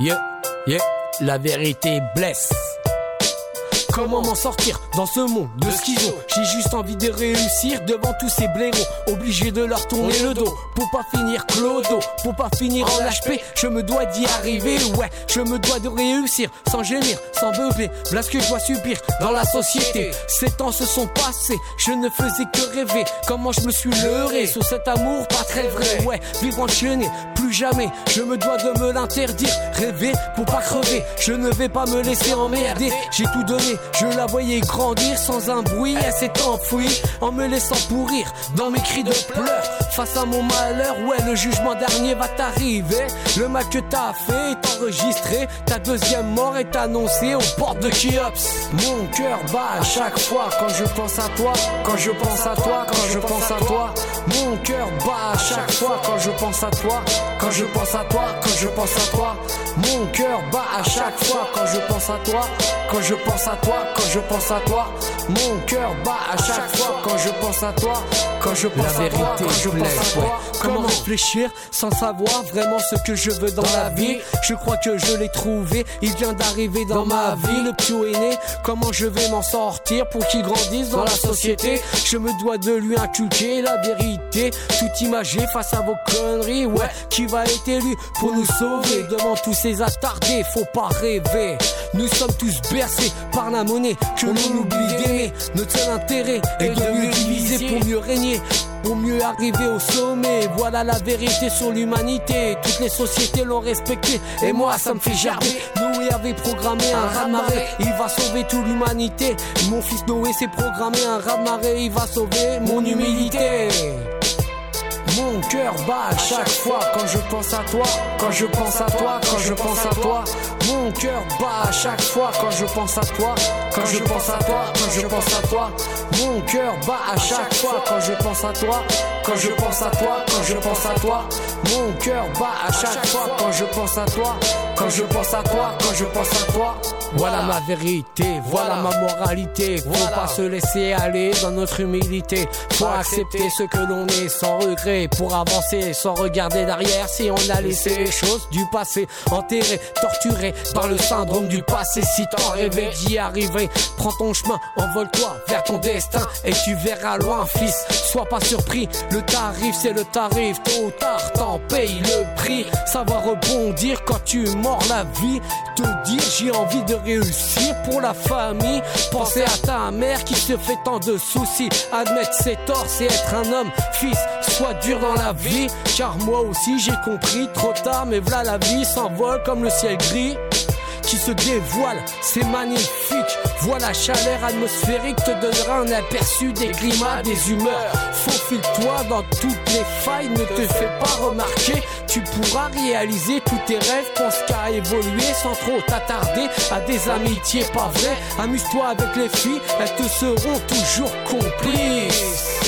Yeah, yeah, la vérité blesse. Comment m'en sortir dans ce monde de schizo? J'ai juste envie de réussir devant tous ces blaireaux. Obligé de leur tourner le dos. Pour pas finir clodo. Pour pas finir en HP Je me dois d'y arriver Ouais. Je me dois de réussir Sans gémir, sans beugler. Voilà ce que je dois subir dans la société. Ces temps se sont passés. Je ne faisais que rêver. Comment je me suis leurré. Sous cet amour pas très vrai Ouais. Vivre enchaîné Jamais. Je me dois de me l'interdire. Rêver pour pas crever. Je ne vais pas me laisser emmerder. J'ai tout donné. Je la voyais grandir sans un bruit, elle s'est enfuie en me laissant pourrir dans mes cris de pleurs. Face à mon malheur, ouais, le jugement dernier va t'arriver. Le mal que t'as fait est enregistré, ta deuxième mort est annoncée aux portes de Kiops. Mon cœur bat à chaque fois quand je pense à toi, quand je pense à toi, quand je pense à toi. Mon cœur bat à chaque fois quand je pense à toi, quand je pense à toi, quand je pense à toi. Mon cœur bat à chaque fois quand je pense à toi, quand je pense à toi, quand je pense à toi. Mon cœur bat à chaque fois quand je pense à toi, quand je pense à toi, quand je pense à toi. Comment réfléchir sans savoir vraiment ce que je veux dans la vie? Je crois que je l'ai trouvé, il vient d'arriver dans ma vie, le petit aîné. Comment je vais m'en sortir pour qu'il grandisse dans la société? Je me dois de lui inculquer la vérité, tout imagé face à vos conneries. Ouais, qui va être élu pour nous sauver devant tous ces attardés Faut pas rêver. Nous sommes tous bercés par la monnaie que l'on oublie d'aimer. Notre seul intérêt est de mieux diviser pour mieux régner. Pour mieux arriver au sommet, voilà la vérité sur l'humanité. Toutes les sociétés l'ont respecté, et moi ça me fait gerber. Noé avait programmé un raz-de-marée, il va sauver toute l'humanité. Mon fils Noé s'est programmé un raz-de-marée, il va sauver mon humilité. Mon cœur bat à chaque fois quand je pense à toi, quand je pense à toi, quand je pense à toi. Mon cœur bat à chaque fois quand je pense à toi, quand je pense à toi, quand je pense à toi. Mon cœur bat à chaque fois quand je pense à toi, quand je pense à toi, quand je pense à toi. Mon cœur bat à chaque fois quand je pense à toi, quand je pense à toi, quand je pense à toi. Voilà ma vérité, voilà ma moralité. Faut pas se laisser aller dans notre humilité. Faut accepter ce que l'on est sans regret pour avancer sans regarder derrière si on a laissé les choses du passé enterrées, torturées par le syndrome du passé. Si t'en rêvais d'y arriver, prends ton chemin, envole-toi vers ton destin et tu verras loin, fils. Sois pas surpris, le tarif c'est le tarif, tôt ou tard t'en payes le prix. Savoir rebondir quand tu mords la vie, te dire j'ai envie de réussir pour la famille. Penser à ta mère qui se fait tant de soucis, admettre ses torts, c'est être un homme, fils. Sois dur dans la vie, car moi aussi j'ai compris trop tard, mais voilà la vie s'envole comme le ciel gris qui se dévoile, c'est magnifique. Vois la chaleur atmosphérique te donnera un aperçu des climats, des humeurs. Faufile-toi dans toutes les failles, ne te fais pas remarquer. Tu pourras réaliser tous tes rêves, pense qu'à évoluer sans trop t'attarder à des amitiés pas vraies. Amuse-toi avec les filles, elles te seront toujours complices.